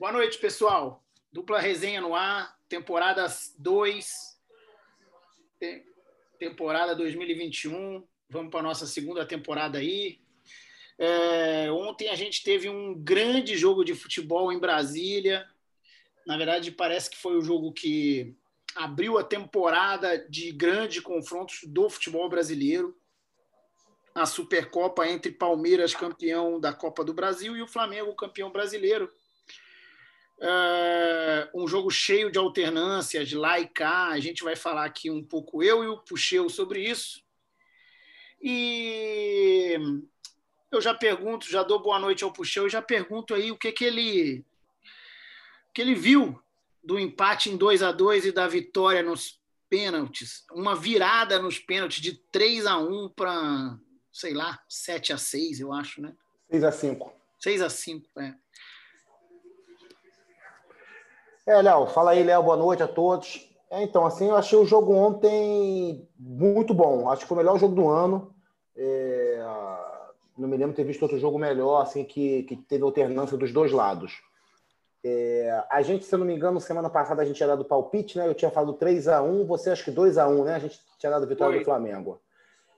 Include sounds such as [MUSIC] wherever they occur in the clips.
Boa noite, pessoal. Dupla resenha no ar, temporada 2, temporada 2021. Vamos para a nossa segunda temporada aí. É, ontem a gente teve um grande jogo de futebol em Brasília. Na verdade, parece que foi o jogo que abriu a temporada de grandes confrontos do futebol brasileiro. A Supercopa entre Palmeiras, campeão da Copa do Brasil, e o Flamengo, campeão brasileiro. Uh, um jogo cheio de alternâncias, lá e cá. A gente vai falar aqui um pouco, eu e o Puxeu, sobre isso. E eu já pergunto, já dou boa noite ao Puxeu, já pergunto aí o que, que ele que ele viu do empate em 2 a 2 e da vitória nos pênaltis. Uma virada nos pênaltis de 3 a 1 para, sei lá, 7 a 6 eu acho, né? 6 a 5 6 a 5 é. É, Léo, fala aí, Léo, boa noite a todos. É, então, assim, eu achei o jogo ontem muito bom. Acho que foi o melhor jogo do ano. É, não me lembro de ter visto outro jogo melhor, assim, que, que teve alternância dos dois lados. É, a gente, se eu não me engano, semana passada a gente tinha dado palpite, né? Eu tinha falado 3 a 1 você acha que 2 a 1 né? A gente tinha dado vitória Foi. do Flamengo.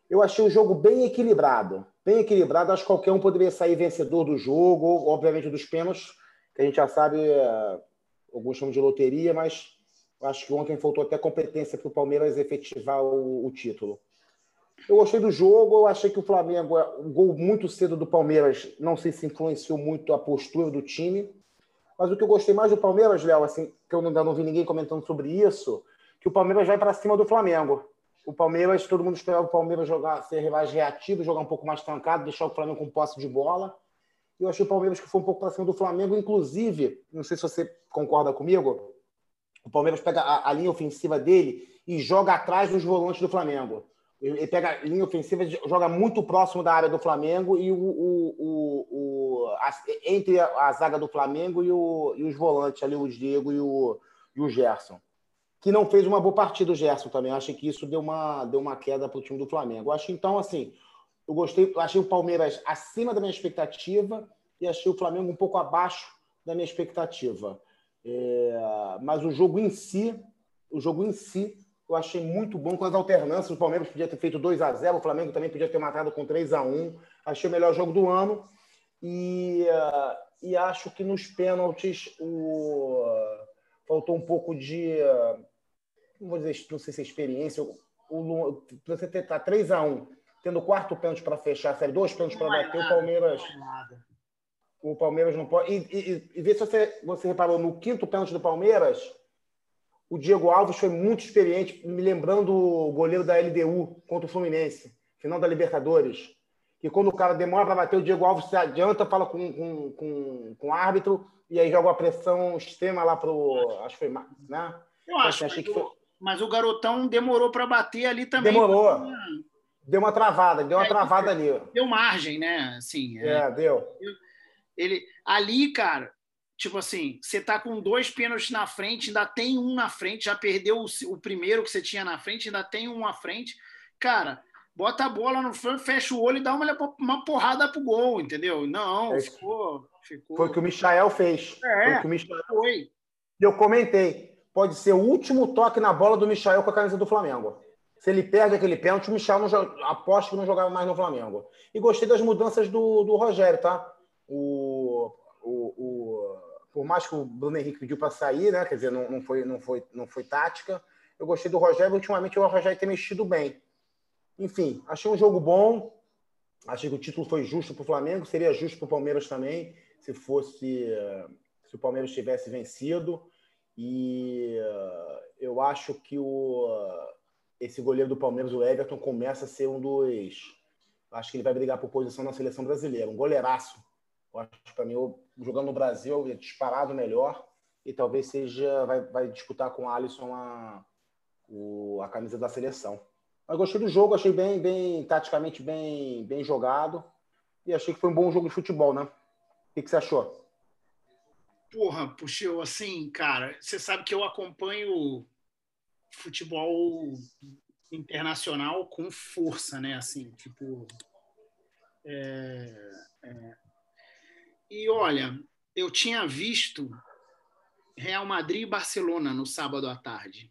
Eu achei o jogo bem equilibrado. Bem equilibrado. Acho que qualquer um poderia sair vencedor do jogo, obviamente dos pênaltis, que a gente já sabe é, alguns chamam de loteria, mas acho que ontem faltou até competência para o Palmeiras efetivar o, o, título. Eu gostei do jogo, eu achei que o Flamengo, um gol muito cedo do Palmeiras, não sei se influenciou muito a postura do time, mas o que eu gostei mais do Palmeiras, Léo, assim, que eu ainda não vi ninguém comentando sobre isso, que o Palmeiras vai para cima do Flamengo. O Palmeiras, todo mundo esperava o Palmeiras jogar, ser mais reativo, jogar um pouco mais trancado, deixar o Flamengo com posse de bola. Eu achei o Palmeiras que foi um pouco para cima do Flamengo, inclusive, não sei se você concorda comigo, o Palmeiras pega a, a linha ofensiva dele e joga atrás dos volantes do Flamengo. Ele pega a linha ofensiva, joga muito próximo da área do Flamengo e o, o, o, o a, entre a, zaga do Flamengo e, e, os volantes ali, o Diego e o, e Gerson. Que não fez uma boa partida o Gerson também. Acho que isso deu uma, deu uma queda para o time do Flamengo. Acho então, assim, eu gostei, achei o Palmeiras acima da minha expectativa e achei o Flamengo um pouco abaixo da minha expectativa. É, mas o jogo em si, o jogo em si, eu achei muito bom com as alternâncias. O Palmeiras podia ter feito 2 a 0 o Flamengo também podia ter matado com 3 a 1 Achei o melhor jogo do ano. E, e acho que nos pênaltis o, faltou um pouco de. Não vou dizer, não sei se é experiência. O, o, você ter tá 3 a 1 tendo o quarto pênalti para fechar a série, dois pênaltis para bater, o Palmeiras. O Palmeiras não pode. E, e, e vê se você, você reparou, no quinto pênalti do Palmeiras, o Diego Alves foi muito experiente, me lembrando o goleiro da LDU contra o Fluminense, final da Libertadores. Que quando o cara demora para bater, o Diego Alves se adianta, fala com, com, com, com o árbitro, e aí joga uma pressão extrema lá pro. Acho que foi. Né? Eu acho, achei que foi... mas o garotão demorou para bater ali também. Demorou. Deu uma travada, deu uma é, travada ali. Deu margem, né? Assim, é, é deu. Ele, ali, cara, tipo assim, você tá com dois pênaltis na frente, ainda tem um na frente, já perdeu o, o primeiro que você tinha na frente, ainda tem um na frente. Cara, bota a bola no front, fecha o olho e dá uma, uma porrada pro gol, entendeu? Não, é, ficou, ficou. Foi o que o Michael fez. É, foi o que o Michael... foi. Eu comentei. Pode ser o último toque na bola do Michael com a camisa do Flamengo. Se ele perde aquele pênalti, o Michel não aposto que não jogava mais no Flamengo. E gostei das mudanças do, do Rogério, tá? O, o, o, por mais que o Bruno Henrique pediu para sair, né? Quer dizer, não, não, foi, não, foi, não foi tática. Eu gostei do Rogério. Ultimamente o Rogério tem mexido bem. Enfim, achei um jogo bom. Achei que o título foi justo para o Flamengo. Seria justo para o Palmeiras também, se fosse se o Palmeiras tivesse vencido. E eu acho que o esse goleiro do Palmeiras, o Everton, começa a ser um dos. Acho que ele vai brigar por posição na seleção brasileira. Um goleiraço. Eu acho que para mim, jogando no Brasil, é disparado melhor. E talvez seja. Vai, vai disputar com o Alisson a, o, a camisa da seleção. Mas gostei do jogo, achei bem, bem taticamente bem, bem jogado. E achei que foi um bom jogo de futebol, né? O que, que você achou? Porra, puxou assim, cara, você sabe que eu acompanho futebol internacional com força, né? Assim, tipo. É, é. E olha, eu tinha visto Real Madrid e Barcelona no sábado à tarde.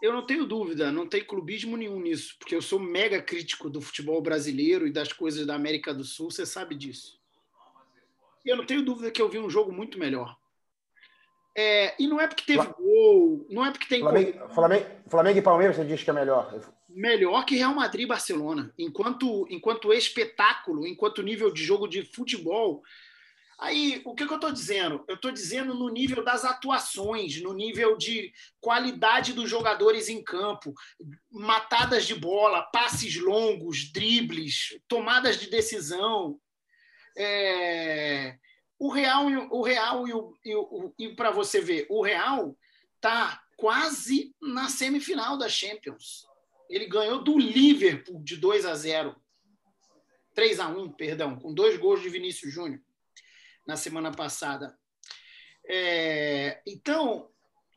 Eu não tenho dúvida, não tem clubismo nenhum nisso, porque eu sou mega crítico do futebol brasileiro e das coisas da América do Sul, você sabe disso. E eu não tenho dúvida que eu vi um jogo muito melhor. É, e não é porque teve gol, não é porque tem. Flamengo, Flamengo, Flamengo, e Palmeiras, você diz que é melhor? Melhor que Real Madrid e Barcelona. Enquanto, enquanto espetáculo, enquanto nível de jogo de futebol. Aí, o que, que eu estou dizendo? Eu estou dizendo no nível das atuações, no nível de qualidade dos jogadores em campo, matadas de bola, passes longos, dribles, tomadas de decisão. É o Real, o Real e, o, e, o, e para você ver, o Real tá quase na semifinal da Champions. Ele ganhou do Liverpool de 2 a 0. 3 a 1, perdão, com dois gols de Vinícius Júnior na semana passada. É, então,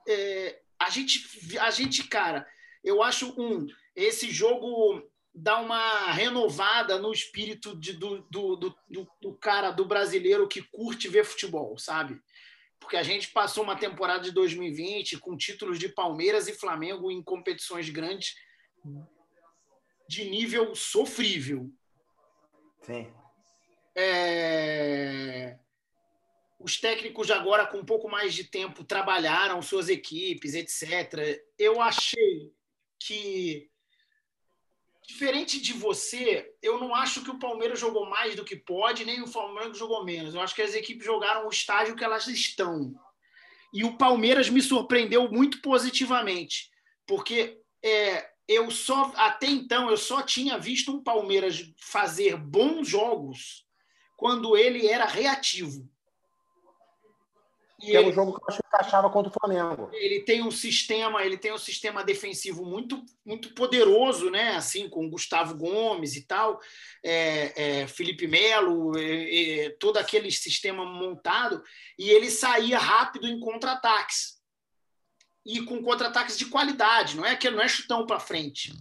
é, a gente, a gente, cara, eu acho um esse jogo dar uma renovada no espírito de, do, do, do, do, cara, do brasileiro que curte ver futebol, sabe? Porque a gente passou uma temporada de 2020 com títulos de Palmeiras e Flamengo em competições grandes de nível sofrível. Sim. É... Os técnicos agora, com um pouco mais de tempo, trabalharam suas equipes, etc. Eu achei que diferente de você, eu não acho que o Palmeiras jogou mais do que pode, nem o Flamengo jogou menos. Eu acho que as equipes jogaram o estágio que elas estão. E o Palmeiras me surpreendeu muito positivamente, porque é, eu só até então eu só tinha visto um Palmeiras fazer bons jogos quando ele era reativo. E que ele, é um jogo que eu acho que encaixava contra o Flamengo. Ele tem um sistema, ele tem um sistema defensivo muito, muito poderoso, né? Assim, com Gustavo Gomes e tal, é, é, Felipe Melo, é, é todo aquele sistema montado, e ele saía rápido em contra-ataques. E com contra-ataques de qualidade, não é que não é chutão para frente.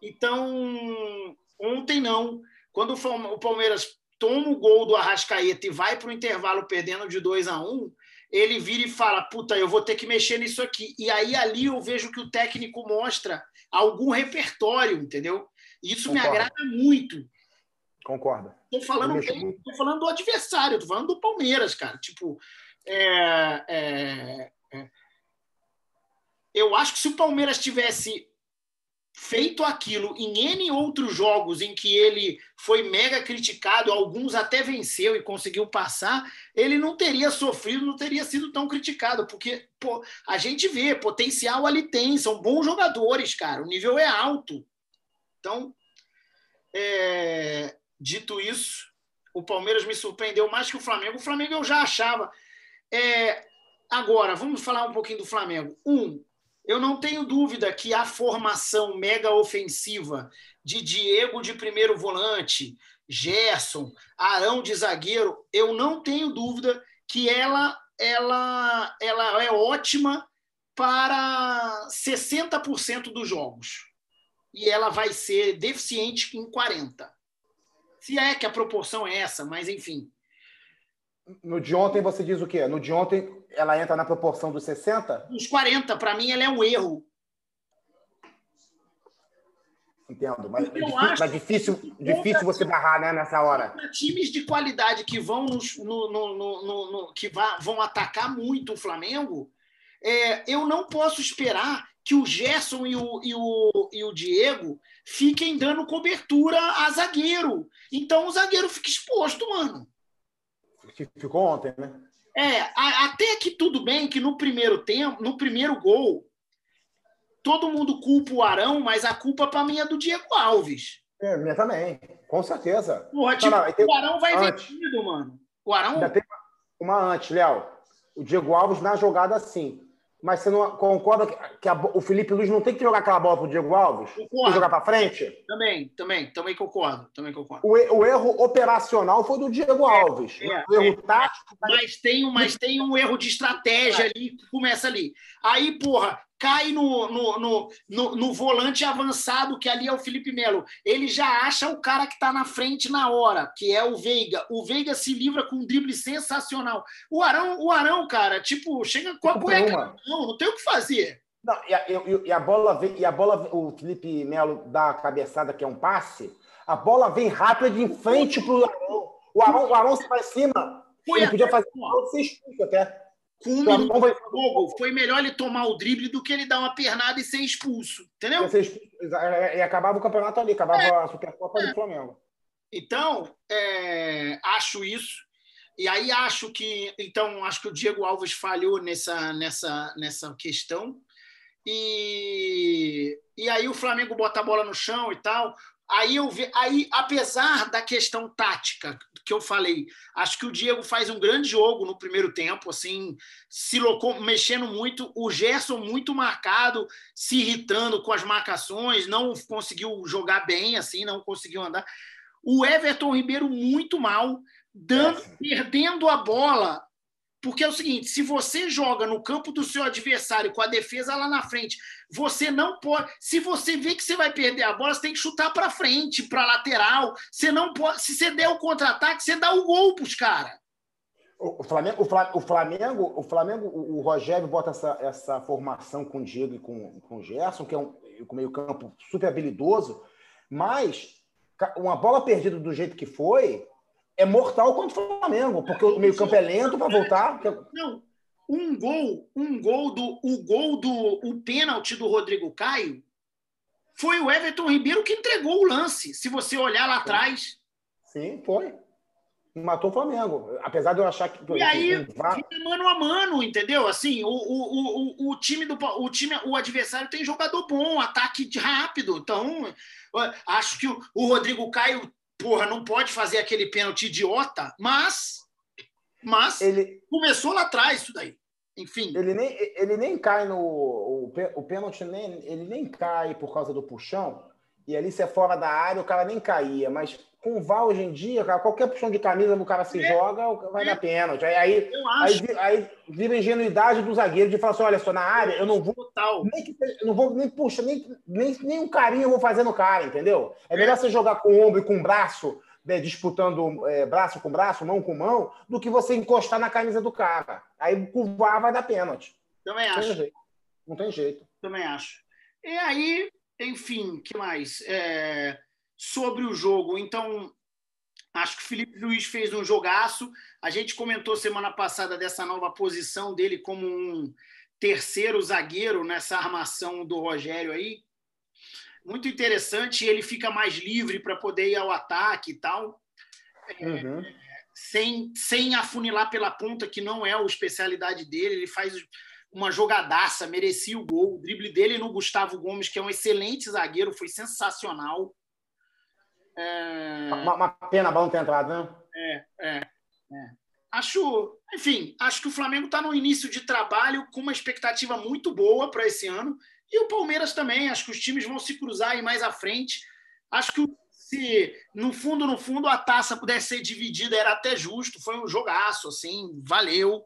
Então, ontem não. Quando o Palmeiras toma o gol do Arrascaeta e vai para o intervalo perdendo de 2 a 1 um, ele vira e fala: Puta, eu vou ter que mexer nisso aqui. E aí ali eu vejo que o técnico mostra algum repertório, entendeu? Isso Concordo. me agrada muito. Concordo. Estou falando, tô falando do adversário, estou falando do Palmeiras, cara. Tipo, é, é, é. eu acho que se o Palmeiras tivesse feito aquilo em N outros jogos em que ele foi mega criticado, alguns até venceu e conseguiu passar, ele não teria sofrido, não teria sido tão criticado, porque pô, a gente vê, potencial ali tem, são bons jogadores, cara, o nível é alto. Então, é, dito isso, o Palmeiras me surpreendeu mais que o Flamengo. O Flamengo eu já achava. É, agora, vamos falar um pouquinho do Flamengo. Um, eu não tenho dúvida que a formação mega ofensiva de Diego de primeiro volante, Gerson, Arão de zagueiro, eu não tenho dúvida que ela ela ela é ótima para 60% dos jogos. E ela vai ser deficiente em 40. Se é que a proporção é essa, mas enfim. No de ontem você diz o quê? No de ontem ela entra na proporção dos 60? Dos 40, para mim ela é um erro. Entendo, mas, difícil, mas difícil, difícil você barrar né, nessa hora. Times de qualidade que vão nos, no, no, no, no, que vão atacar muito o Flamengo, é, eu não posso esperar que o Gerson e o, e, o, e o Diego fiquem dando cobertura a zagueiro. Então o zagueiro fica exposto, mano. Ficou ontem, né? É, até que tudo bem que no primeiro tempo, no primeiro gol, todo mundo culpa o Arão, mas a culpa para mim é do Diego Alves. É, minha também, com certeza. Porra, tipo, não, não, o Arão vai antes. vencido, mano. O Arão. Ainda tem uma antes, Léo. O Diego Alves na jogada assim mas você não concorda que, a, o Felipe Luiz não tem que jogar aquela bola para o Diego Alves? Concordo. Tem que jogar para frente? Também, também, também concordo. Também concordo. O, o erro operacional foi do Diego é, Alves. É, o erro é, tático. Mas tem, um, mas tem um erro de estratégia ali que começa ali. Aí, porra, cai no, no, no, no, no volante avançado, que ali é o Felipe Melo. Ele já acha o cara que está na frente na hora, que é o Veiga. O Veiga se livra com um drible sensacional. O Arão, o Arão cara, tipo, chega com a cueca. Não, não tem o que fazer. Não, e, a, e, a bola e a bola, o Felipe Melo dá a cabeçada, que é um passe, a bola vem rápida de frente para o Arão. O Arão, o Arão se vai em cima. Ele podia fazer um ser expulso até. Com um minuto vai... jogo, foi melhor ele tomar o drible do que ele dar uma pernada e ser expulso. Entendeu? Ser expulso, e acabava o campeonato ali, acabava é, a Supercopa é. do Flamengo. Então, é, acho isso. E aí acho que. Então, acho que o Diego Alves falhou nessa, nessa, nessa questão. E, e aí o Flamengo bota a bola no chão e tal. Aí eu vi, aí apesar da questão tática que eu falei, acho que o Diego faz um grande jogo no primeiro tempo, assim, se locou, mexendo muito, o Gerson muito marcado, se irritando com as marcações, não conseguiu jogar bem, assim, não conseguiu andar. O Everton Ribeiro muito mal, dando, perdendo a bola porque é o seguinte: se você joga no campo do seu adversário com a defesa lá na frente, você não pode. Se você vê que você vai perder a bola, você tem que chutar para frente, para lateral. Você não pode. Se você der o contra-ataque, você dá o gol para os caras. O Flamengo, o Flamengo, o Flamengo, o Rogério bota essa, essa formação com o Diego e com, com o Gerson, que é um, um meio-campo super habilidoso, mas uma bola perdida do jeito que foi, é mortal contra o Flamengo, porque o meio-campo é lento para voltar. Não, um gol, um gol do o gol do o pênalti do Rodrigo Caio foi o Everton Ribeiro que entregou o lance. Se você olhar lá atrás. Sim, foi. Matou o Flamengo. Apesar de eu achar que. E aí, mano a mano, entendeu? Assim, o, o, o, o, time do o time, o adversário tem jogador bom, ataque rápido. Então, acho que o, o Rodrigo Caio porra, não pode fazer aquele pênalti idiota, mas, mas ele, começou lá atrás isso daí. Enfim. Ele nem, ele nem cai no. O, o pênalti nem, ele nem cai por causa do puxão. E ali, se é fora da área, o cara nem caía. Mas com o VAR hoje em dia, cara, qualquer puxão de camisa o cara se é. joga, vai é. dar pênalti. Aí, aí, aí, aí, vira ingenuidade do zagueiro de falar assim: olha só, na área eu não vou. Total. Nem, que, não vou nem puxa, nem, nem, nem um carinho eu vou fazer no cara, entendeu? É melhor você jogar com o ombro e com o braço, né, disputando é, braço com braço, mão com mão, do que você encostar na camisa do cara. Aí com o VAR vai dar pênalti. Também não acho. Tem não tem jeito. Também acho. E aí, enfim, que mais? É sobre o jogo. Então, acho que o Felipe Luiz fez um jogaço. A gente comentou semana passada dessa nova posição dele como um terceiro zagueiro nessa armação do Rogério aí. Muito interessante. Ele fica mais livre para poder ir ao ataque e tal. É, uhum. É, sem, sem afunilar pela ponta, que não é a especialidade dele. Ele faz uma jogadaça, merecia o gol. O drible dele no Gustavo Gomes, que é um excelente zagueiro, foi sensacional. É... Uma, uma, pena não ter entrado, né? É, é, é. Acho, enfim, acho que o Flamengo está no início de trabalho com uma expectativa muito boa para esse ano. E o Palmeiras também. Acho que os times vão se cruzar aí mais à frente. Acho que se, no fundo, no fundo, a taça pudesse ser dividida, era até justo. Foi um jogaço, assim, valeu.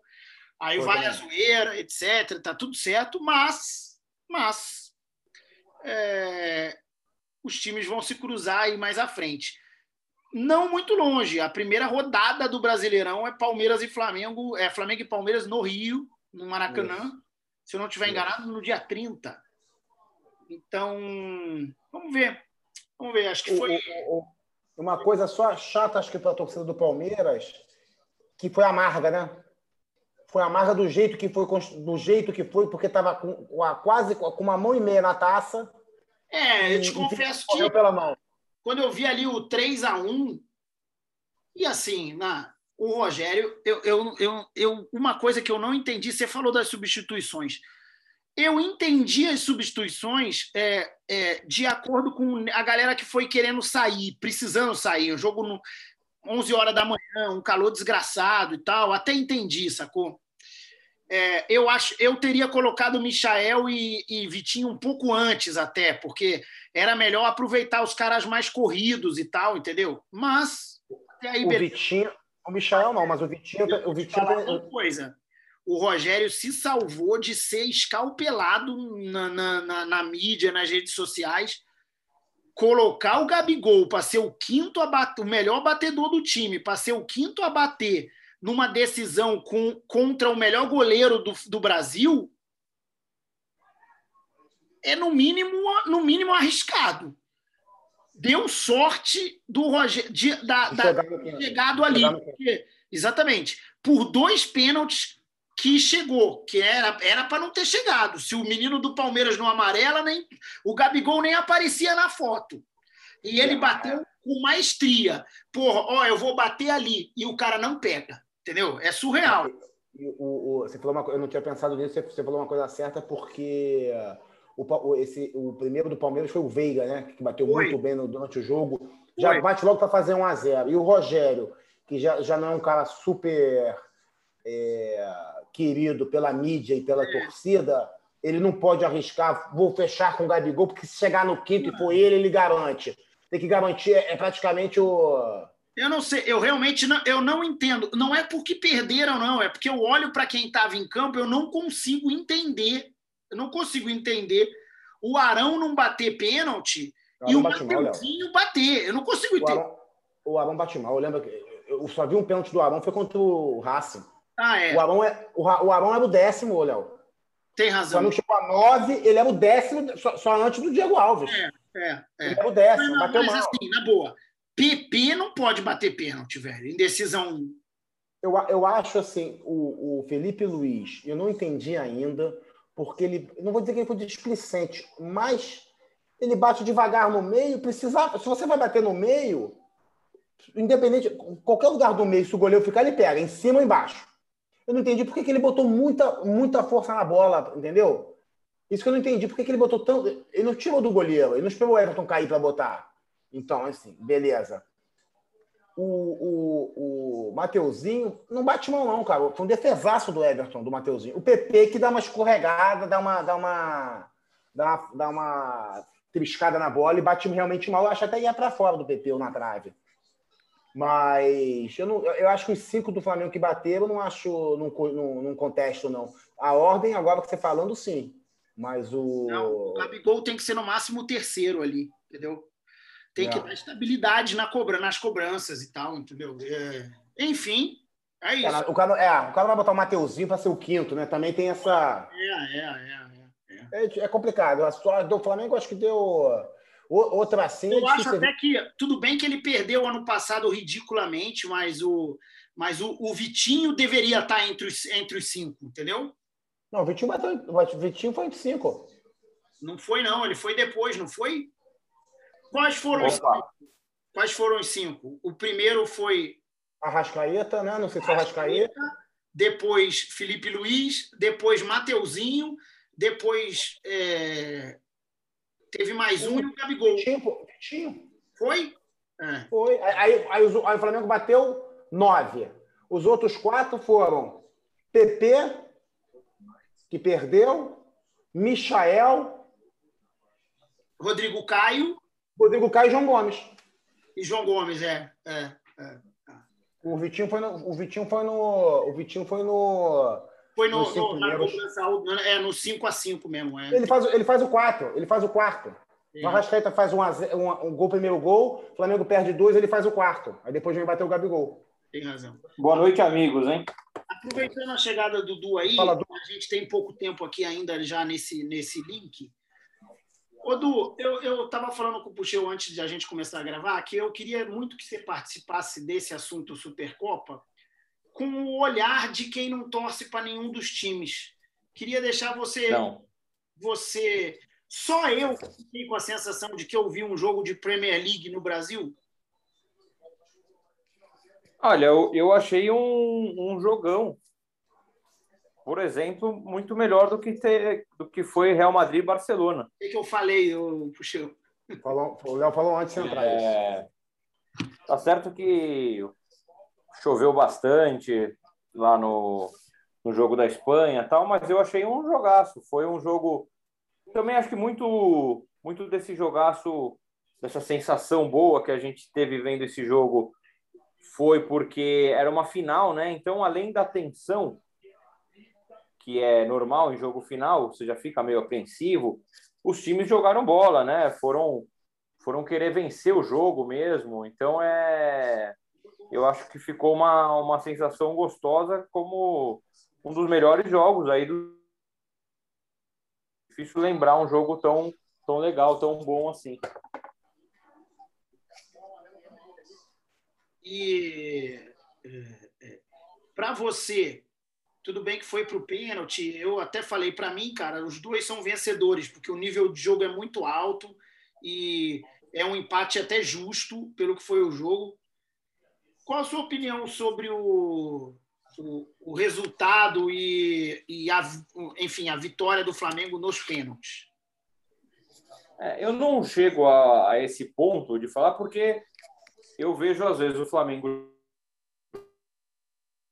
Aí Foi vai bem. a zoeira, etc. Tá tudo certo, mas, mas é, os times vão se cruzar aí mais à frente. Não muito longe. A primeira rodada do Brasileirão é Palmeiras e Flamengo, é Flamengo e Palmeiras no Rio, no Maracanã. Isso. Se eu não estiver enganado, no dia 30. Então, vamos ver. Vamos ver, acho que foi. Uma coisa só chata, acho que para a torcida do Palmeiras, que foi amarga, né? Foi amarga do jeito que foi, do jeito que foi, porque estava com, quase com uma mão e meia na taça é, eu te confesso que pela mão. quando eu vi ali o 3 a 1 e assim, na, o Rogério, eu, eu, eu, eu, uma coisa que eu não entendi, você falou das substituições. Eu entendi as substituições é, é, de acordo com a galera que foi querendo sair, precisando sair. O jogo no 11 horas da manhã, um calor desgraçado e tal. Até entendi, sacou? É, eu acho eu teria colocado Michael e, e, Vitinho um pouco antes até, porque era melhor aproveitar os caras mais corridos e tal, entendeu? Mas aí, o beleza. Vitinho, o Michael não, mas o Vitinho, o Vitinho uma coisa. o Rogério se salvou de ser escalpelado na, na, na, na mídia, nas redes sociais, colocar o Gabigol para ser o quinto abate, o melhor batedor do time, para ser o quinto a bater numa decisão com, contra o melhor goleiro do, do Brasil, é no mínimo, no mínimo arriscado. Deu sorte do Rogério de, da, da, chegado ali. Porque, exatamente. Por dois pênaltis que chegou, que era era para não ter chegado. Se o menino do Palmeiras não amarela, nem o Gabigol nem aparecia na foto. E ele bateu com maestria. Porra, ó, eu vou bater ali e o cara não pega, entendeu? É surreal. O, o, você falou uma, eu não tinha pensado nisso. Você falou uma coisa certa porque o, esse, o primeiro do Palmeiras foi o Veiga, né? Que bateu foi. muito bem no, durante o jogo. Já foi. bate logo para fazer um a 0 E o Rogério, que já, já não é um cara super é, querido pela mídia e pela é. torcida, ele não pode arriscar, vou fechar com o Gabigol, porque se chegar no quinto e for ele, ele garante. Tem que garantir, é praticamente o. Eu não sei, eu realmente não, eu não entendo. Não é porque perderam, não, é porque eu olho para quem estava em campo, eu não consigo entender eu não consigo entender o Arão não bater pênalti e o Mateuzinho bater. Eu não consigo entender. O Arão, o Arão bate mal. Eu lembro que eu só vi um pênalti do Arão, foi contra o Racing. Ah, é. O Arão, é, o, o Arão era o décimo, Léo. Tem razão. Quando chegou a nove, ele era o décimo, só, só antes do Diego Alves. É, é, é. Ele era o décimo, mas, bateu mas, mal. assim, na boa, PP não pode bater pênalti, velho, em decisão. Eu, eu acho assim, o, o Felipe Luiz, eu não entendi ainda porque ele, não vou dizer que ele foi displicente, mas ele bate devagar no meio, precisa, se você vai bater no meio, independente, qualquer lugar do meio, se o goleiro ficar, ele pega, em cima ou embaixo. Eu não entendi por que, ele botou muita, muita força na bola, entendeu? Isso que eu não entendi, por que, ele botou tanto. Ele não tirou do goleiro, ele não esperou o Everton cair para botar. Então, assim, beleza o, o, o Mateuzinho não bate mão, não, cara. Foi um defesaço do Everton, do Mateuzinho. O PP que dá uma escorregada, dá uma, dá uma, dá uma, dá uma triscada na bola e bate realmente mal. Eu acho até ia para fora do PP ou na trave. Mas eu, não, eu acho que os cinco do Flamengo que bateram, não acho, não, não, não contesto, não. A ordem, agora que você falando, sim. Mas o. Não, o Gabigol tem que ser no máximo o terceiro ali, entendeu? Tem que é. dar estabilidade na cobra, nas cobranças e tal, entendeu? É, enfim, é isso. o, cara, é, o cara vai botar o Mateuzinho para ser o quinto, né? Também tem essa. É, é, é. É, é, é complicado. A história do Flamengo acho que deu outra assim. Eu acho até que tudo bem que ele perdeu ano passado ridiculamente, mas o, mas o, o Vitinho deveria estar entre os, entre os cinco, entendeu? Não, o Vitinho, bateu, o Vitinho foi entre cinco. Não foi, não. Ele foi depois, não foi? Quais foram, os cinco? Quais foram os cinco? O primeiro foi. Arrascaeta, né? Não sei se foi Arrascaeta. Depois Felipe Luiz, depois Mateuzinho, depois é... teve mais um e o Gabigol. Vitinho, Vitinho. Foi? É. Foi. Aí, aí, aí, o Flamengo bateu nove. Os outros quatro foram PP, que perdeu, Michael, Rodrigo Caio, Rodrigo Caio e João Gomes. E João Gomes, é. é, é. O Vitinho foi no. O Vitinho foi no. O Vitinho foi no. Foi no, no, na cobrança, é no 5 a 5 mesmo. É. Ele, faz, ele faz o 4, ele faz o quarto. O Arrascaeta faz um, um, um, gol, primeiro gol, o Flamengo perde dois, ele faz o quarto. Aí depois vem bater o Gabigol. Tem razão. Boa noite, amigos, hein? Aproveitando a chegada do Du aí, Fala, Du. a gente tem pouco tempo aqui ainda já nesse, nesse link. Ô, Du, eu estava falando com o Puxeu antes de a gente começar a gravar que eu queria muito que você participasse desse assunto Supercopa com o olhar de quem não torce para nenhum dos times. Queria deixar você. Não. Você. Só eu fiquei com a sensação de que eu vi um jogo de Premier League no Brasil? Olha, eu, eu achei um, um jogão por exemplo, muito melhor do que, ter, do que foi Real Madrid e Barcelona. O que, que eu falei, eu puxei? Falou, o Léo falou antes de entrar é, Tá certo que choveu bastante lá no, no jogo da Espanha tal, mas eu achei um jogaço. Foi um jogo. Também acho que muito, muito desse jogaço, dessa sensação boa que a gente teve vendo esse jogo, foi porque era uma final, né? Então, além da tensão, que é normal em jogo final, você já fica meio apreensivo. Os times jogaram bola, né? Foram foram querer vencer o jogo mesmo. Então é eu acho que ficou uma, uma sensação gostosa como um dos melhores jogos aí do difícil lembrar um jogo tão tão legal, tão bom assim. E é, é, para você, tudo bem que foi para o pênalti. Eu até falei para mim, cara, os dois são vencedores, porque o nível de jogo é muito alto e é um empate até justo pelo que foi o jogo. Qual a sua opinião sobre o, o, o resultado e, e a, enfim, a vitória do Flamengo nos pênaltis? É, eu não chego a, a, esse ponto de falar porque eu vejo às vezes o Flamengo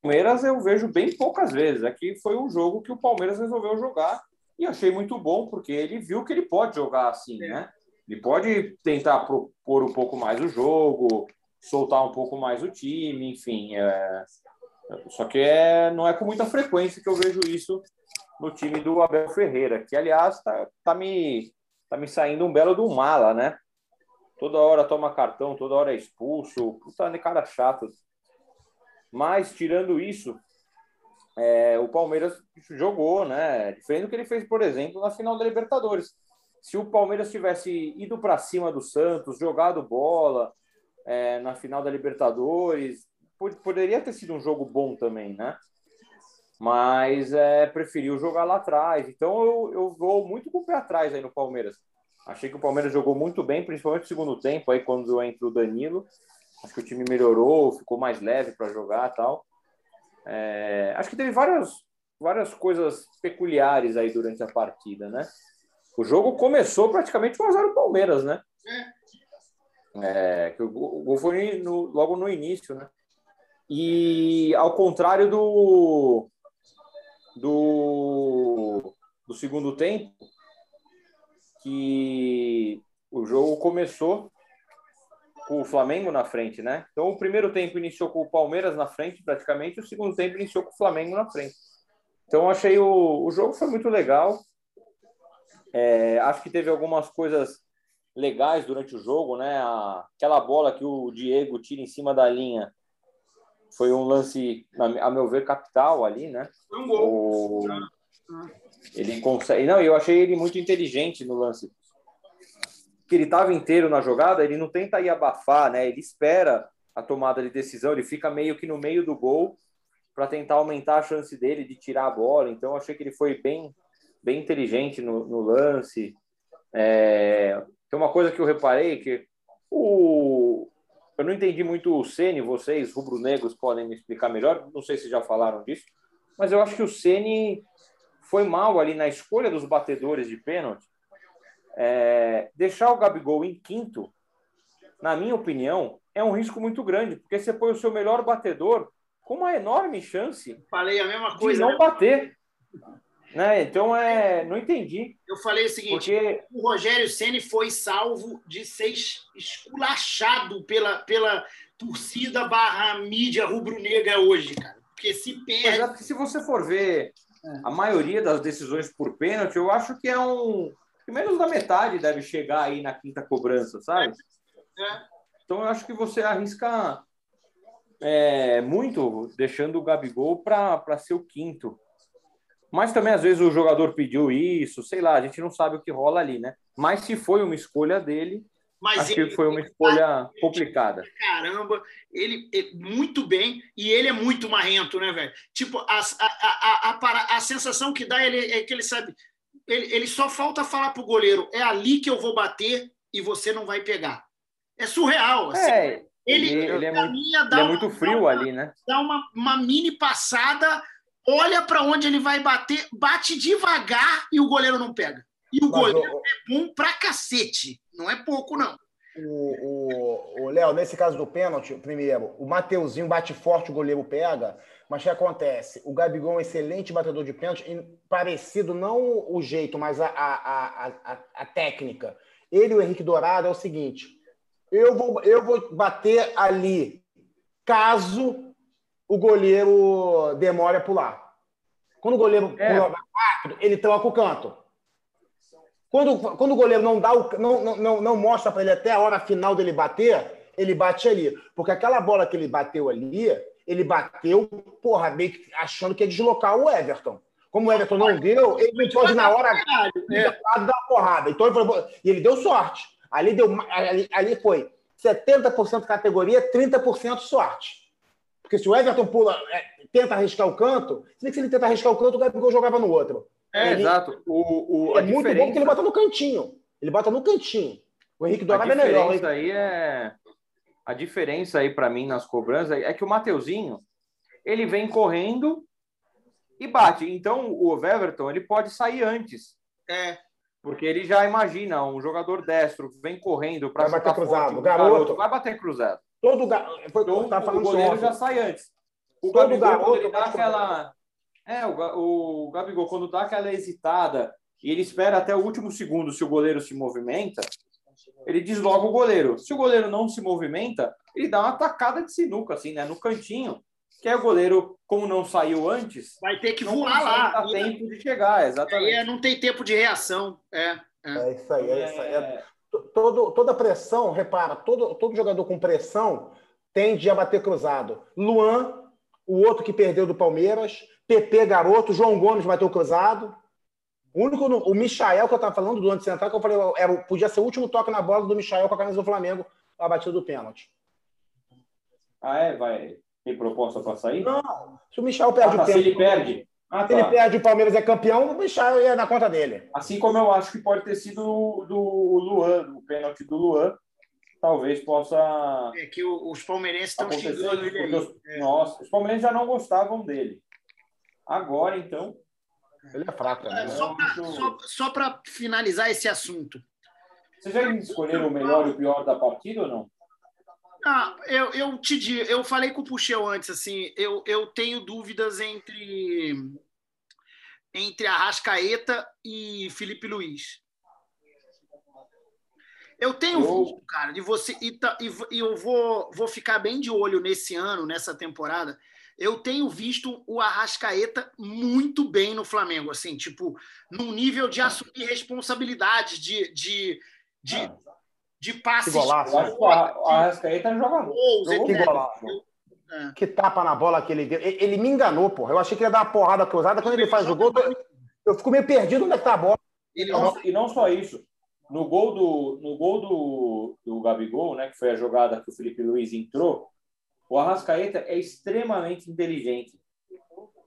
Palmeiras eu vejo bem poucas vezes. Aqui foi um jogo que o Palmeiras resolveu jogar e achei muito bom porque ele viu que ele pode jogar assim, né? Ele pode tentar propor um pouco mais o jogo, soltar um pouco mais o time, enfim. É... Só que é... não é com muita frequência que eu vejo isso no time do Abel Ferreira, que aliás tá, tá me tá me saindo um belo do mala, né? Toda hora toma cartão, toda hora é expulso. Puta cara chato. Mas, tirando isso, é, o Palmeiras jogou, né? Diferente do que ele fez, por exemplo, na final da Libertadores. Se o Palmeiras tivesse ido para cima do Santos, jogado bola é, na final da Libertadores, poderia ter sido um jogo bom também, né? Mas é, preferiu jogar lá atrás. Então eu, eu vou muito com o pé atrás aí no Palmeiras. Achei que o Palmeiras jogou muito bem, principalmente no segundo tempo, aí quando entra o Danilo. Acho que o time melhorou, ficou mais leve para jogar tal. É, acho que teve várias, várias coisas peculiares aí durante a partida, né? O jogo começou praticamente com azar o Palmeiras, né? É, que o gol foi no, logo no início, né? E ao contrário do, do, do segundo tempo, que o jogo começou com o Flamengo na frente, né? Então o primeiro tempo iniciou com o Palmeiras na frente, praticamente, o segundo tempo iniciou com o Flamengo na frente. Então achei o, o jogo foi muito legal. É, acho que teve algumas coisas legais durante o jogo, né? A, aquela bola que o Diego tira em cima da linha foi um lance, a meu ver, capital ali, né? Foi um gol. O, ele consegue. Não, eu achei ele muito inteligente no lance que ele estava inteiro na jogada, ele não tenta ir abafar, né? Ele espera a tomada de decisão, ele fica meio que no meio do gol para tentar aumentar a chance dele de tirar a bola. Então, achei que ele foi bem, bem inteligente no, no lance. É... Tem uma coisa que eu reparei que o eu não entendi muito o Ceni, vocês rubro-negros podem me explicar melhor. Não sei se já falaram disso, mas eu acho que o Ceni foi mal ali na escolha dos batedores de pênalti é, deixar o Gabigol em quinto, na minha opinião, é um risco muito grande, porque você põe o seu melhor batedor com uma enorme chance falei a mesma coisa, de não né? bater. Né? Então, é, não entendi. Eu falei o seguinte: porque... o Rogério Ceni foi salvo de ser esculachado pela, pela torcida barra mídia rubro-negra hoje, cara. Porque se perde. Mas é se você for ver é. a maioria das decisões por pênalti, eu acho que é um, menos da metade deve chegar aí na quinta cobrança, sabe? É. Então eu acho que você arrisca é, muito deixando o Gabigol para ser o quinto. Mas também às vezes o jogador pediu isso, sei lá, a gente não sabe o que rola ali, né? Mas se foi uma escolha dele, mas acho ele, que foi uma escolha ele, complicada. Caramba, ele, ele, muito bem e ele é muito marrento, né, velho? Tipo, a, a, a, a, a sensação que dá ele, é que ele sabe, ele, ele só falta falar para o goleiro: é ali que eu vou bater e você não vai pegar. É surreal. Assim. É, ele, ele, é muito, ele é muito frio uma, ali, né? Dá uma, uma mini passada, olha para onde ele vai bater, bate devagar e o goleiro não pega. E o Mas goleiro é bom pra cacete. Não é pouco, não. O Léo, nesse caso do pênalti, primeiro, o Mateuzinho bate forte, o goleiro pega. Mas o que acontece? O Gabigol é um excelente batedor de pênalti, parecido não o jeito, mas a, a, a, a, técnica. Ele e o Henrique Dourado é o seguinte: eu vou, eu vou bater ali, caso o goleiro demore a pular. Quando o goleiro é. pula rápido, ele troca o canto. Quando, quando o goleiro não, dá o, não, não, não mostra para ele até a hora final dele bater, ele bate ali. Porque aquela bola que ele bateu ali, ele bateu, porra, meio que achando que ia deslocar o Everton. Como o Everton não deu, ele não pode na hora é. dar uma porrada. Então ele falou, e ele deu sorte. Ali, deu, ali, ali foi 70% categoria, 30% sorte. Porque se o Everton pula, é, tenta arriscar o canto, se ele tenta arriscar o canto, o Gabigol jogava no outro. É, ele, exato. O, o, é muito bom porque ele bota no cantinho. Ele bota no cantinho. O Henrique Dourado é melhor. Isso aí é a diferença aí para mim nas cobranças é que o Mateuzinho ele vem correndo e bate. Então o Everton ele pode sair antes. É. Porque ele já imagina um jogador destro vem correndo para bater cruzado, forte, garoto. garoto. vai bater cruzado. Todo ga... Foi, então, tá falando o goleiro já sai antes. O Todo Gabigol, garoto, ele dá aquela é, o, o Gabigol quando dá aquela hesitada e ele espera até o último segundo se o goleiro se movimenta, ele desloga o goleiro. Se o goleiro não se movimenta, ele dá uma tacada de sinuca, assim, né? No cantinho. Que é o goleiro, como não saiu antes. Vai ter que voar lá. Dá tempo de chegar, exatamente. Aí não tem tempo de reação. É, é. é isso aí, é, isso aí. É... Todo, toda pressão, repara, todo, todo jogador com pressão tende a bater cruzado. Luan, o outro que perdeu do Palmeiras, PP Garoto, João Gomes bateu cruzado. O único, o Michael que eu estava falando do ano central, que eu falei, era, podia ser o último toque na bola do Michael com a camisa do Flamengo, a batida do pênalti. Ah, é? Vai. Tem proposta para sair? Não. Se o Michel perde ah, tá, o pênalti. Se ele perde. Ah, se tá. ele perde o Palmeiras é campeão, o Michel ia na conta dele. Assim como eu acho que pode ter sido do Luan, o pênalti do Luan. Talvez possa. É que os palmeirenses estão xingando ele aí. Os, é. Nossa, os palmeirenses já não gostavam dele. Agora, então, ele é fraco, né? Só para finalizar esse assunto. Vocês já escolheram o melhor e o pior da partida ou não? Ah, eu, eu te digo, eu falei com o Puxeu antes, assim, eu, eu tenho dúvidas entre entre Arrascaeta e Felipe Luiz. Eu tenho eu... visto, cara, de você e, e eu vou, vou ficar bem de olho nesse ano, nessa temporada, eu tenho visto o Arrascaeta muito bem no Flamengo, assim, tipo, num nível de assumir responsabilidades, de, de, de, ah. de passes. Que golaço. o Arrascaeta joga muito. Que golaço. É. Que tapa na bola que ele deu. Ele me enganou, porra. Eu achei que ia dar uma porrada cruzada. Quando ele faz o gol, eu fico meio perdido onde é que tá a bola. E não, e não só isso. No gol do, no gol do, do Gabigol, né, que foi a jogada que o Felipe Luiz entrou, o Arrascaeta é extremamente inteligente.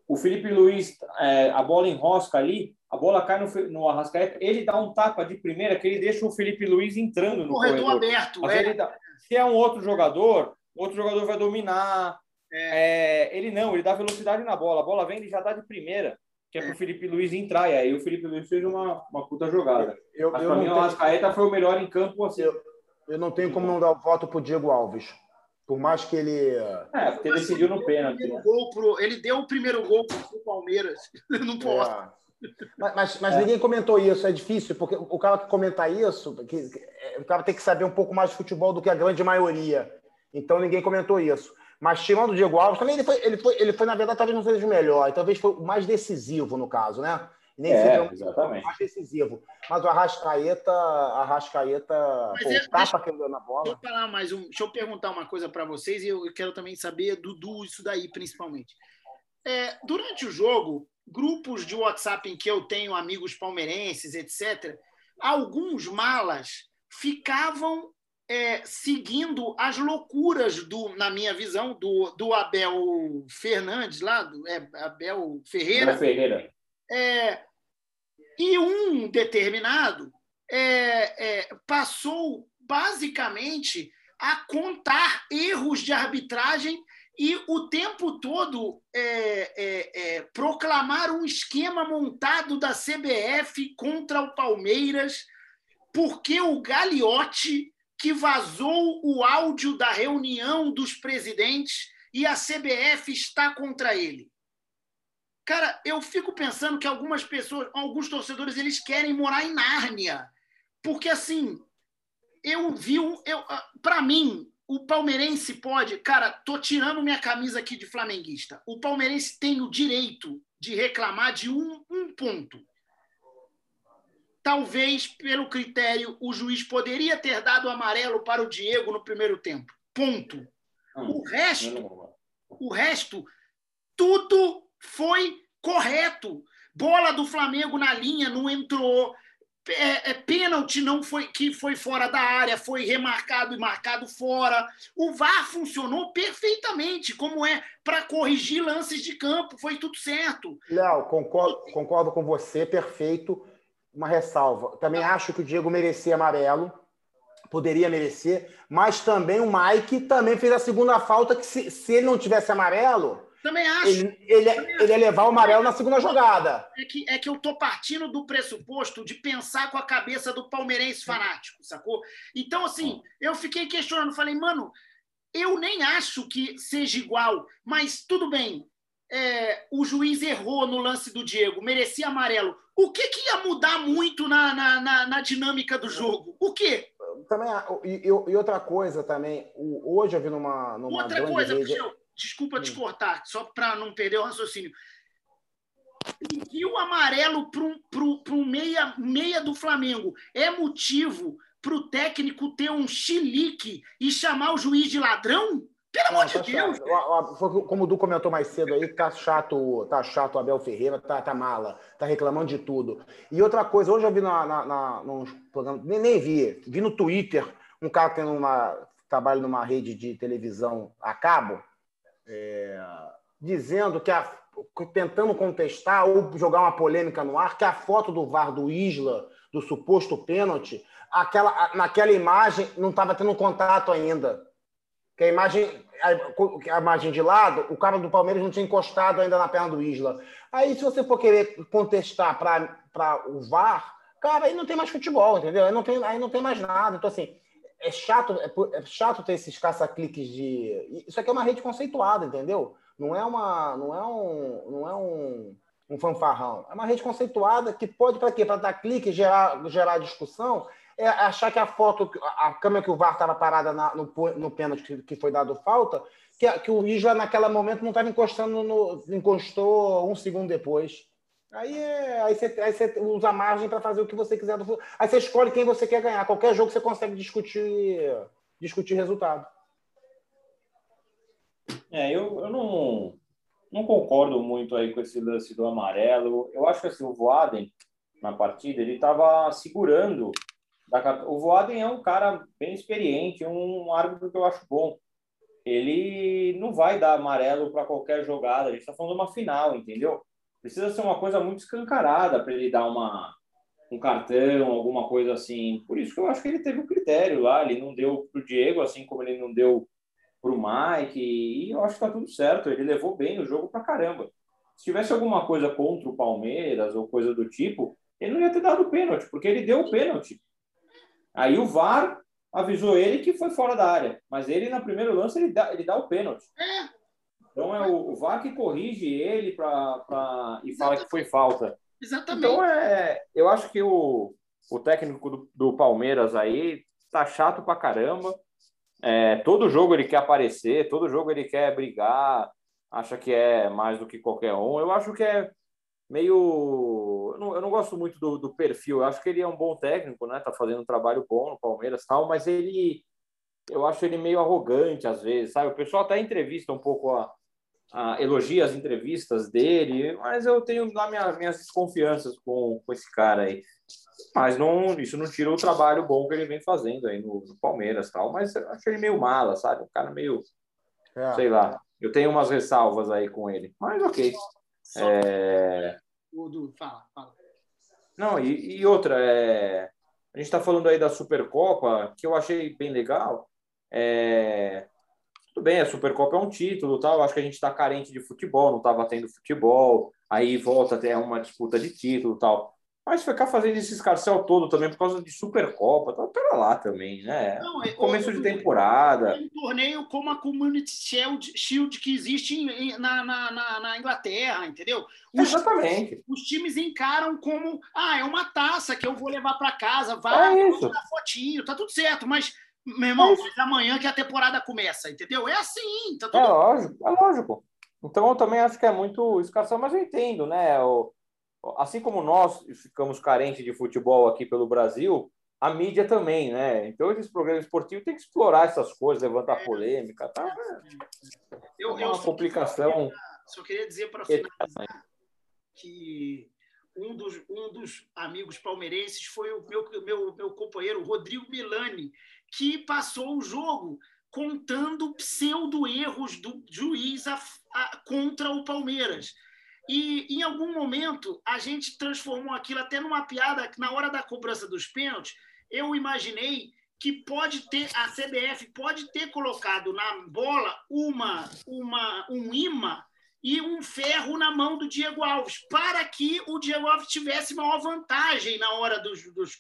O Felipe Luiz, é, a bola enrosca ali, a bola cai no, no Arrascaeta, ele dá um tapa de primeira que ele deixa o Felipe Luiz entrando no corredor. corredor. aberto, é. Dá, se é um outro jogador, outro jogador vai dominar. É. É, ele não, ele dá velocidade na bola. A bola vem, ele já dá de primeira, que é, para o Felipe Luiz entrar. E aí o Felipe Luiz fez uma, uma puta jogada. Eu, Mas para mim, tenho... o Arrascaeta foi o melhor em campo. Assim. Eu, eu não tenho como não dar o voto para o Diego Alves. Por mais que ele. É, porque ele decidiu no pênalti. Né? Pro, ele deu o primeiro gol para o Palmeiras. [LAUGHS] Não pode. É. Mas, mas, mas é. ninguém comentou isso, é difícil, porque o cara que comentar isso, que, é, o cara tem que saber um pouco mais de futebol do que a grande maioria. Então ninguém comentou isso. Mas tirando o Diego Alves, também ele foi, ele foi, ele foi na verdade, talvez não seja o melhor, talvez foi o mais decisivo no caso, né? Nem é, um exatamente. mais decisivo. Mas o Arrascaeta, Arrascaeta Mas pô, é, tapa que ele deu na bola. Deixa eu, falar mais um, deixa eu perguntar uma coisa para vocês e eu quero também saber, Dudu, isso daí principalmente. É, durante o jogo, grupos de WhatsApp em que eu tenho amigos palmeirenses, etc., alguns malas ficavam é, seguindo as loucuras do, na minha visão, do, do Abel Fernandes lá, do é, Abel Ferreira. Abel Ferreira é, e um determinado é, é, passou basicamente a contar erros de arbitragem e o tempo todo é, é, é, proclamar um esquema montado da CBF contra o Palmeiras, porque o Gagliotti, que vazou o áudio da reunião dos presidentes, e a CBF está contra ele. Cara, eu fico pensando que algumas pessoas, alguns torcedores, eles querem morar em Nárnia. Porque, assim, eu vi um. Ah, Para mim, o palmeirense pode. Cara, tô tirando minha camisa aqui de flamenguista. O palmeirense tem o direito de reclamar de um, um ponto. Talvez, pelo critério, o juiz poderia ter dado amarelo para o Diego no primeiro tempo. Ponto. O resto, o resto, tudo foi correto. Bola do Flamengo na linha, não entrou é, é, pênalti não foi que foi fora da área, foi remarcado e marcado fora. O VAR funcionou perfeitamente, como é para corrigir lances de campo, foi tudo certo. Léo, concordo, concordo com você, perfeito. Uma ressalva. Também acho que o Diego merecia amarelo, poderia merecer, mas também o Mike também fez a segunda falta que se, se ele não tivesse amarelo, também acho. Ele, ele, também ele ia levar o amarelo na segunda jogada. É que, é que eu tô partindo do pressuposto de pensar com a cabeça do palmeirense fanático, sacou? Então, assim, eu fiquei questionando, falei, mano, eu nem acho que seja igual, mas tudo bem. É, o juiz errou no lance do Diego, merecia amarelo. O que, que ia mudar muito na, na, na, na dinâmica do jogo? O quê? Também, e, e, outra coisa também, hoje eu vi numa, numa outra coisa, rede... Michel, desculpa te cortar, só para não perder o raciocínio. E o amarelo para um, um meia, meia do Flamengo é motivo para o técnico ter um chilique e chamar o juiz de ladrão? Pelo amor tá de Deus! Como o Du comentou mais cedo aí, tá chato, tá chato o Abel Ferreira, tá, tá mala, tá reclamando de tudo. E outra coisa, hoje eu vi na, na, na nem, nem vi, vi no Twitter um cara que tem uma, trabalha numa rede de televisão a cabo, é, dizendo que a, tentando contestar ou jogar uma polêmica no ar, que a foto do VAR do Isla, do suposto pênalti, aquela, naquela imagem não estava tendo contato ainda. Que a imagem, a, a, imagem de lado, o cara do Palmeiras não tinha encostado ainda na perna do Isla. Aí, se você for querer contestar para o VAR, cara, aí não tem mais futebol, entendeu? Aí não tem, aí não tem mais nada. Então, assim, é chato, é, é chato ter esses caça-cliques de. Isso aqui é uma rede conceituada, entendeu? Não é uma, não é um, não é um, um fanfarrão. É uma rede conceituada que pode para quê? Para dar clique, gerar, gerar discussão. É achar que a foto, a câmera que o VAR estava parada na, no, no pênalti que foi dado falta, que, que o Isla naquele momento não estava encostando no, encostou um segundo depois. Aí, é, aí, você, aí você usa margem para fazer o que você quiser. Do, aí você escolhe quem você quer ganhar. Qualquer jogo você consegue discutir, discutir resultado. É, eu, eu não, não concordo muito aí com esse lance do amarelo. Eu acho que assim, o Voaden, na partida, ele estava segurando. O Voaden é um cara bem experiente, um árbitro que eu acho bom. Ele não vai dar amarelo para qualquer jogada. A gente está falando de uma final, entendeu? Precisa ser uma coisa muito escancarada para ele dar uma, um cartão, alguma coisa assim. Por isso que eu acho que ele teve um critério lá. Ele não deu para o Diego, assim como ele não deu para o Mike. E eu acho que está tudo certo. Ele levou bem o jogo para caramba. Se tivesse alguma coisa contra o Palmeiras ou coisa do tipo, ele não ia ter dado pênalti, porque ele deu o pênalti. Aí o VAR avisou ele que foi fora da área, mas ele, na primeiro lance, ele dá, ele dá o pênalti. É, então é o, o VAR que corrige ele pra, pra, e fala que foi falta. Exatamente. Então é, eu acho que o, o técnico do, do Palmeiras aí tá chato pra caramba. É, todo jogo ele quer aparecer, todo jogo ele quer brigar, acha que é mais do que qualquer um. Eu acho que é meio. Eu não, eu não gosto muito do, do, perfil, eu acho que ele é um bom técnico, né? Tá fazendo um trabalho bom no Palmeiras tal, mas ele. Eu acho ele meio arrogante às vezes, sabe? O pessoal até entrevista um pouco a, ah, elogia as entrevistas dele, mas eu tenho lá minha, minhas desconfianças com, com esse cara aí. Mas não, isso não tira o trabalho bom que ele vem fazendo aí no, no Palmeiras tal. Mas eu acho ele meio mala, sabe? Um cara meio. É. Sei lá. Eu tenho umas ressalvas aí com ele. Mas ok. Só... É... Fala, fala. Não, e, e outra, é... a gente está falando aí da Supercopa, que eu achei bem legal. É... Tudo bem, a Supercopa é um título, tal. Acho que a gente está carente de futebol, não estava tendo futebol. Aí volta até uma disputa de título, tal. Mas ficar fazendo esse escarcel todo também por causa de Supercopa, tá pera lá também, né? Não, é, Começo de temporada. É um torneio como a Community Shield, que existe em, na, na, na, Inglaterra, entendeu? Os, Exatamente. Os times encaram como, ah, é uma taça que eu vou levar para casa, vai, é tirar fotinho, tá tudo certo, mas meu irmão, é amanhã que a temporada começa, entendeu? É assim. Tá tudo... É lógico, é lógico. Então eu também acho que é muito escassão, mas eu entendo, né? O, assim como nós ficamos carentes de futebol aqui pelo Brasil, a mídia também, né? Então esses programas esportivos têm que explorar essas coisas, levantar polêmica, tá? Eu, é uma complicação. Só queria dizer para finalizar que um dos, um dos amigos palmeirenses foi o meu, meu, meu companheiro Rodrigo Milani, que passou o jogo contando pseudo-erros do juiz a, a, contra o Palmeiras. E em algum momento a gente transformou aquilo até numa piada na hora da cobrança dos pênaltis. Eu imaginei que pode ter a CBF pode ter colocado na bola uma, uma um imã e um ferro na mão do Diego Alves para que o Diego Alves tivesse maior vantagem na hora dos, dos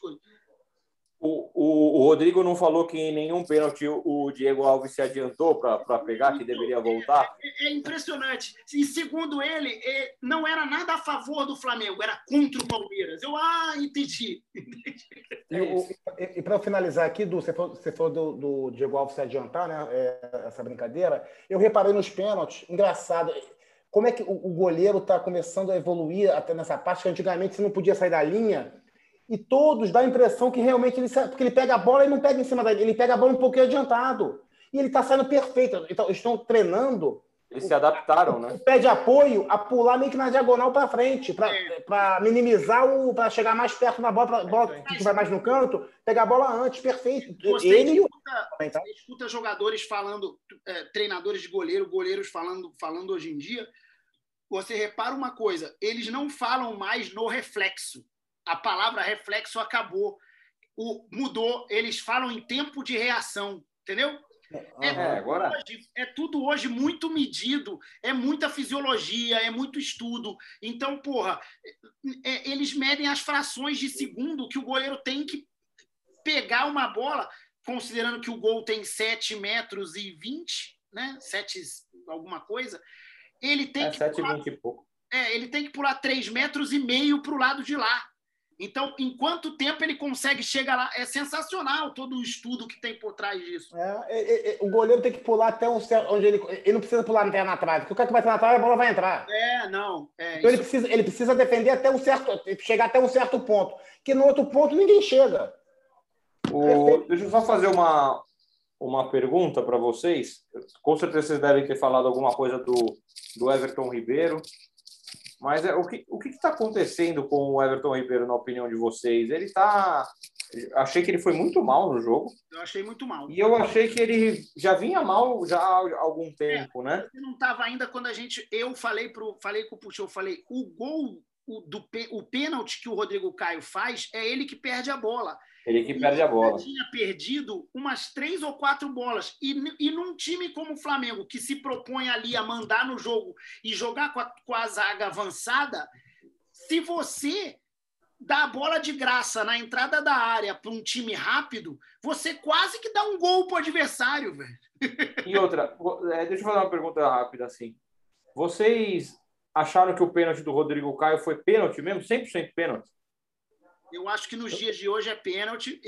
o, o, o, Rodrigo não falou que em nenhum pênalti o Diego Alves se adiantou para pegar, que deveria voltar? É, é, é, impressionante. E segundo ele, é, não era nada a favor do Flamengo, era contra o Palmeiras. Eu, ah, entendi. [LAUGHS] e, e para finalizar aqui, Du, você falou, você falou do, do, Diego Alves se adiantar, né? É, essa brincadeira. Eu reparei nos pênaltis, engraçado. Como é que o, o goleiro está começando a evoluir até nessa parte que antigamente você não podia sair da linha e todos dá a impressão que realmente ele porque ele pega a bola e não pega em cima da ele pega a bola um pouquinho adiantado. E ele está saindo perfeito. Então estão treinando. Eles se adaptaram né? O pé de apoio a pular meio que na diagonal para frente para minimizar o para chegar mais perto da bola para bola que vai mais no canto pegar a bola antes perfeito. Você ele escuta, então. você escuta jogadores falando é, treinadores de goleiro goleiros falando falando hoje em dia. Você repara uma coisa eles não falam mais no reflexo a palavra reflexo acabou. O, mudou, eles falam em tempo de reação, entendeu? É, é, agora... Hoje, é tudo hoje muito medido, é muita fisiologia, é muito estudo. Então, porra, é, eles medem as frações de segundo que o goleiro tem que pegar uma bola, considerando que o gol tem 7 metros e 20, né? 7 alguma coisa. Ele tem é, que. 7 pular, 20 e pouco. É, ele tem que pular 3 metros e meio para o lado de lá. Então, em quanto tempo ele consegue chegar lá? É sensacional todo o estudo que tem por trás disso. É, é, é, o goleiro tem que pular até um certo. Onde ele, ele não precisa pular até na trave, porque o cara que vai na trave, a bola vai entrar. É, não. É, então isso... ele, precisa, ele precisa defender até um certo. chegar até um certo ponto. Que no outro ponto ninguém chega. O... Deixa eu só fazer uma, uma pergunta para vocês. Com certeza vocês devem ter falado alguma coisa do, do Everton Ribeiro. Mas é, o que o está acontecendo com o Everton Ribeiro, na opinião de vocês? Ele está. Achei que ele foi muito mal no jogo. Eu achei muito mal. E eu achei que ele já vinha mal já há algum tempo, é, né? Ele não estava ainda quando a gente. Eu falei pro, falei com o Puxo, eu falei, o gol, o, do, o pênalti que o Rodrigo Caio faz, é ele que perde a bola. Ele que perde a bola. tinha perdido umas três ou quatro bolas. E, e num time como o Flamengo, que se propõe ali a mandar no jogo e jogar com a, com a zaga avançada, se você dá a bola de graça na entrada da área para um time rápido, você quase que dá um gol para o adversário, velho. E outra, é, deixa eu fazer uma pergunta rápida assim. Vocês acharam que o pênalti do Rodrigo Caio foi pênalti mesmo? 100% pênalti? Eu acho que nos dias de hoje é pênalti,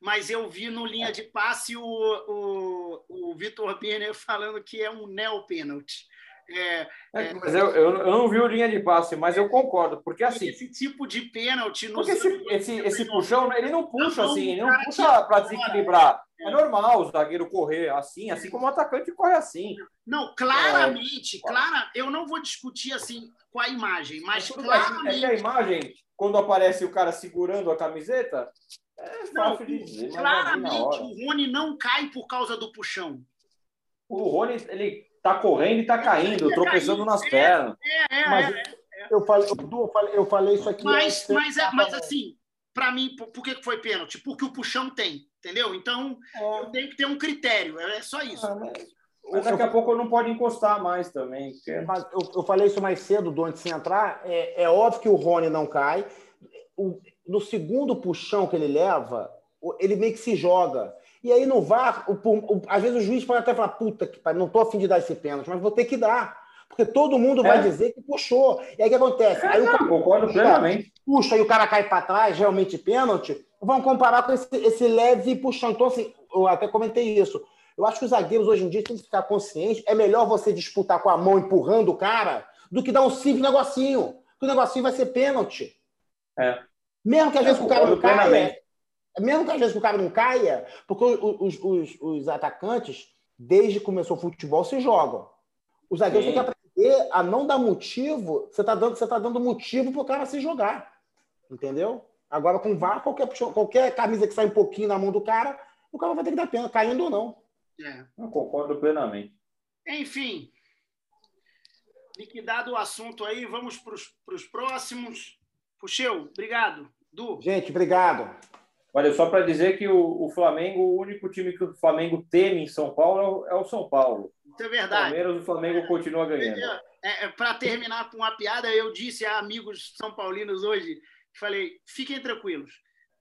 mas eu vi no linha de passe o, o, o Vitor Birner falando que é um neo-pênalti. É, é, mas eu, eu, eu, não vi o linha de passe, mas eu concordo, porque assim. Esse tipo de pênalti. Porque esse, esse, esse puxão, ele não puxa não, assim, ele não puxa para desequilibrar. É normal o zagueiro correr assim, assim como o atacante corre assim. Não, claramente, é. clara, eu não vou discutir assim com a imagem, mas claramente. É que a imagem quando aparece o cara segurando a camiseta, é fácil de dizer. Claramente, o Rony não cai por causa do puxão. O Rony, ele tá correndo e tá caindo, tropeçando nas é, pernas. É, é, mas é, eu, falei, eu, falei, eu falei isso aqui. Mas, mas, é, mas assim, para mim, por que foi pênalti? Porque o puxão tem, entendeu? Então, é. eu tenho que ter um critério, é só isso. Ah, mas... Mas daqui a pouco não pode encostar mais também. Porque... Mas eu, eu falei isso mais cedo, do antes de entrar. É, é óbvio que o Rony não cai. O, no segundo puxão que ele leva, ele meio que se joga. E aí no VAR, o, o, às vezes o juiz pode até falar: puta que não tô afim de dar esse pênalti, mas vou ter que dar. Porque todo mundo é. vai dizer que puxou. E aí o que acontece? É, aí não, o cara, concordo plenamente. Puxa e o cara cai para trás, realmente pênalti. Vão comparar com esse, esse leve puxão. Então, assim, eu até comentei isso Eu acho que os zagueiros hoje em dia têm que ficar conscientes. É melhor você disputar com a mão empurrando o cara do que dar um simples negocinho. Que o negocinho vai ser pênalti. É. Mesmo que às vezes É, o cara caia. Mesmo que às vezes o cara não caia, porque os, os- os atacantes, desde que começou o futebol, se jogam. Os zagueiros Sim. têm que aprender a não dar motivo. Você está dando, você tá dando motivo para o cara se jogar. Entendeu? Agora, com VAR, qualquer, qualquer camisa que sai um pouquinho na mão do cara, o cara vai ter que dar pena, caindo ou não. É. Eu concordo plenamente. Enfim, liquidado o assunto aí, vamos para os próximos. Puxeu, obrigado. Du, Gente, obrigado. Olha, só para dizer que o, o Flamengo, o único time que o Flamengo teme em São Paulo é o, é o São Paulo. isso é verdade. Palmeiras, o Flamengo continua ganhando. É, para terminar com uma piada, eu disse a amigos são paulinos hoje, falei, fiquem tranquilos.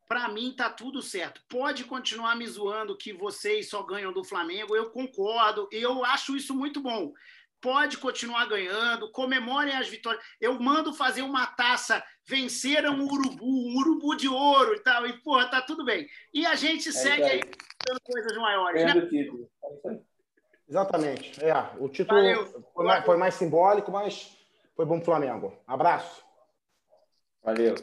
Para mim tá tudo certo. Pode continuar me zoando que vocês só ganham do Flamengo. Eu concordo. e Eu acho isso muito bom. Pode continuar ganhando, comemorem as vitórias. Eu mando fazer uma taça, venceram um urubu, um urubu de ouro e tal. E, porra, tá tudo bem. E a gente segue isso aí. dando coisas maiores, né? O. É. Exatamente. É, o título Valeu. foi mais, foi mais simbólico, mas foi bom pro Flamengo. Abraço. Valeu.